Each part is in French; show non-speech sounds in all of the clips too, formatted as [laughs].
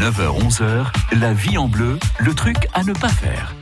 9h-11h, la vie en bleu, le truc à ne pas faire.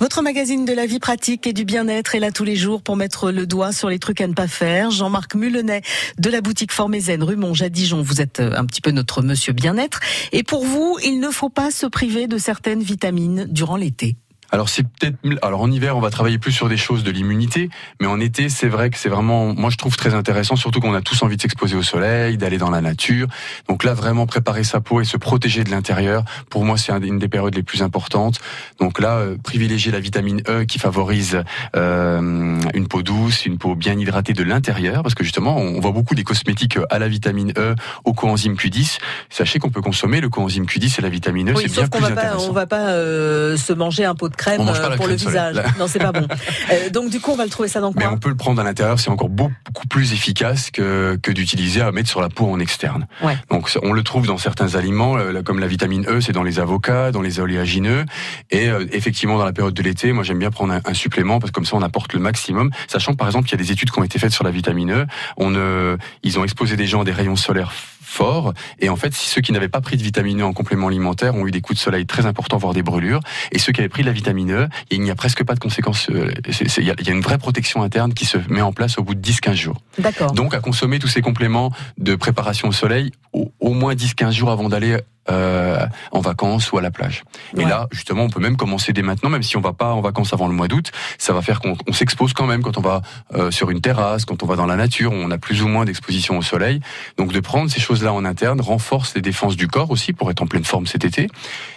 Votre magazine de la vie pratique et du bien-être est là tous les jours pour mettre le doigt sur les trucs à ne pas faire. Jean-Marc Mulenet de la boutique Formézen rue Monge à Dijon, vous êtes euh, un petit peu notre monsieur bien-être. Et pour vous, il ne faut pas se priver de certaines vitamines durant l'été. Alors c'est peut-être alors en hiver on va travailler plus sur des choses de l'immunité, mais en été c'est vrai que c'est vraiment moi je trouve très intéressant surtout qu'on a tous envie de s'exposer au soleil, d'aller dans la nature. Donc là vraiment préparer sa peau et se protéger de l'intérieur, pour moi c'est une des périodes les plus importantes. Donc là euh, privilégier la vitamine E qui favorise euh, une peau douce, une peau bien hydratée de l'intérieur parce que justement on voit beaucoup des cosmétiques à la vitamine E au coenzyme Q10. Sachez qu'on peut consommer le coenzyme Q10 et la vitamine E, c'est bien plus va intéressant. Pas, on va pas euh, se manger un pot de crème euh, pour le visage. [laughs] Non, c'est pas bon. Euh, donc du coup, on va le trouver ça dans quoi Mais on peut le prendre à l'intérieur, c'est encore beaucoup plus efficace que, que d'utiliser à mettre sur la peau en externe. Ouais. Donc on le trouve dans certains aliments, euh, comme la vitamine E, c'est dans les avocats, dans les oléagineux, et effectivement dans la période de l'été, moi j'aime bien prendre un, supplément parce que comme ça on apporte le maximum, sachant par exemple qu'il y a des études qui ont été faites sur la vitamine E, on, euh, ils ont exposé des gens à des rayons solaires fort. Et en fait, ceux qui n'avaient pas pris de vitamine E en complément alimentaire ont eu des coups de soleil très importants, voire des brûlures. Et ceux qui avaient pris de la vitamine E, il n'y a presque pas de conséquences. Euh, il y, a une vraie protection interne qui se met en place au bout de 10-15 jours. D'accord. Donc à consommer tous ces compléments de préparation au soleil au, au moins 10-15 jours avant d'aller euh, en vacances ou à la plage. Et là, justement, on peut même commencer dès maintenant, même si on va pas en vacances avant le mois d'août, ça va faire qu'on s'expose quand même quand on va euh, sur une terrasse, quand on va dans la nature, on a plus ou moins d'exposition au soleil. Donc de prendre ces choses-là en interne renforce les défenses du corps aussi pour être en pleine forme cet été,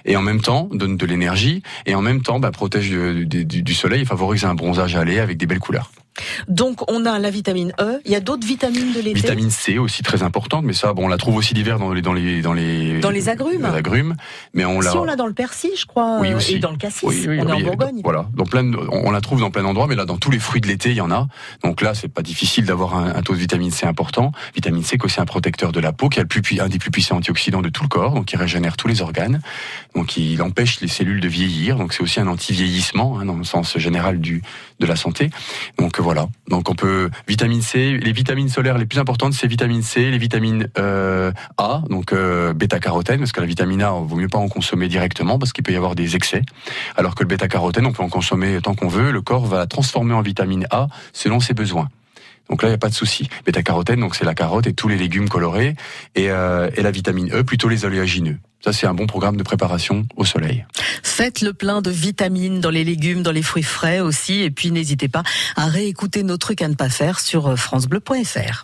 et en même temps donne de l'énergie, et en même temps bah, protège du, du, du soleil et favorise un bronzage aller avec des belles couleurs. Donc on a la vitamine E. Il y a d'autres vitamines de l'été. Vitamine C aussi très importante, mais ça, bon, on la trouve aussi l'hiver dans les dans les dans les dans les agrumes. Les agrumes, mais on si l'a. on l'a dans le persil, je crois, oui, aussi. et dans le cassis. Oui, oui, on est en Bourgogne. Voilà, dans plein, de, on la trouve dans plein d'endroits, mais là, dans tous les fruits de l'été, il y en a. Donc là, c'est pas difficile d'avoir un, un, taux de vitamine C important. Vitamine C, qui est aussi un protecteur de la peau, qui a le plus un des plus puissants antioxydants de tout le corps, donc qui régénère tous les organes, donc il empêche les cellules de vieillir. Donc c'est aussi un anti-vieillissement hein, dans le sens général du de la santé. Donc voilà. Donc on peut vitamine C, les vitamines solaires les plus importantes, c'est vitamine C, les vitamines euh, A, donc euh, bêta-carotène, parce que la vitamine A, il vaut mieux pas en consommer directement parce qu'il peut y avoir des excès. Alors que le bêta-carotène, on peut en consommer tant qu'on veut. Le corps va la transformer en vitamine A selon ses besoins. Donc là, il n'y a pas de souci. Bêta-carotène, donc c'est la carotte et tous les légumes colorés, et, euh, et la vitamine E, plutôt les oléagineux. Ça, c'est un bon programme de préparation au soleil. Faites le plein de vitamines dans les légumes, dans les fruits frais aussi. Et puis, n'hésitez pas à réécouter nos trucs à ne pas faire sur francebleu.fr.